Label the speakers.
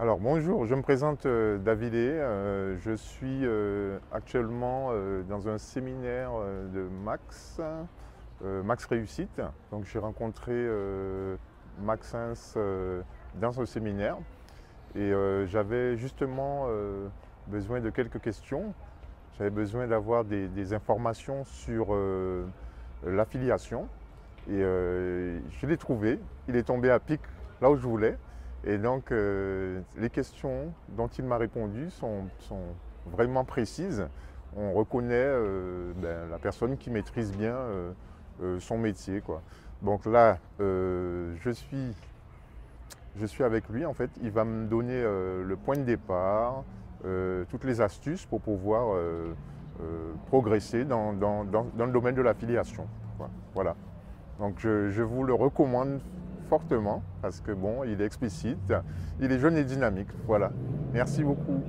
Speaker 1: Alors bonjour, je me présente euh, David euh, je suis euh, actuellement dans un séminaire de Max, Max Réussite. Donc j'ai rencontré Maxence dans ce séminaire et j'avais justement besoin de quelques questions. J'avais besoin d'avoir des, des informations sur l'affiliation et je l'ai trouvé. Il est tombé à pic là où je voulais. Et donc, euh, les questions dont il m'a répondu sont, vraiment précises. On reconnaît euh, ben, la personne qui maîtrise bien euh, son métier. Donc là, je, suis, avec lui. En fait, il va me donner le point de départ, toutes les astuces pour pouvoir progresser dans, le domaine de l'affiliation. Voilà. Donc je vous le recommande parce que bon, il est explicite, il est jeune et dynamique. Voilà. Merci beaucoup.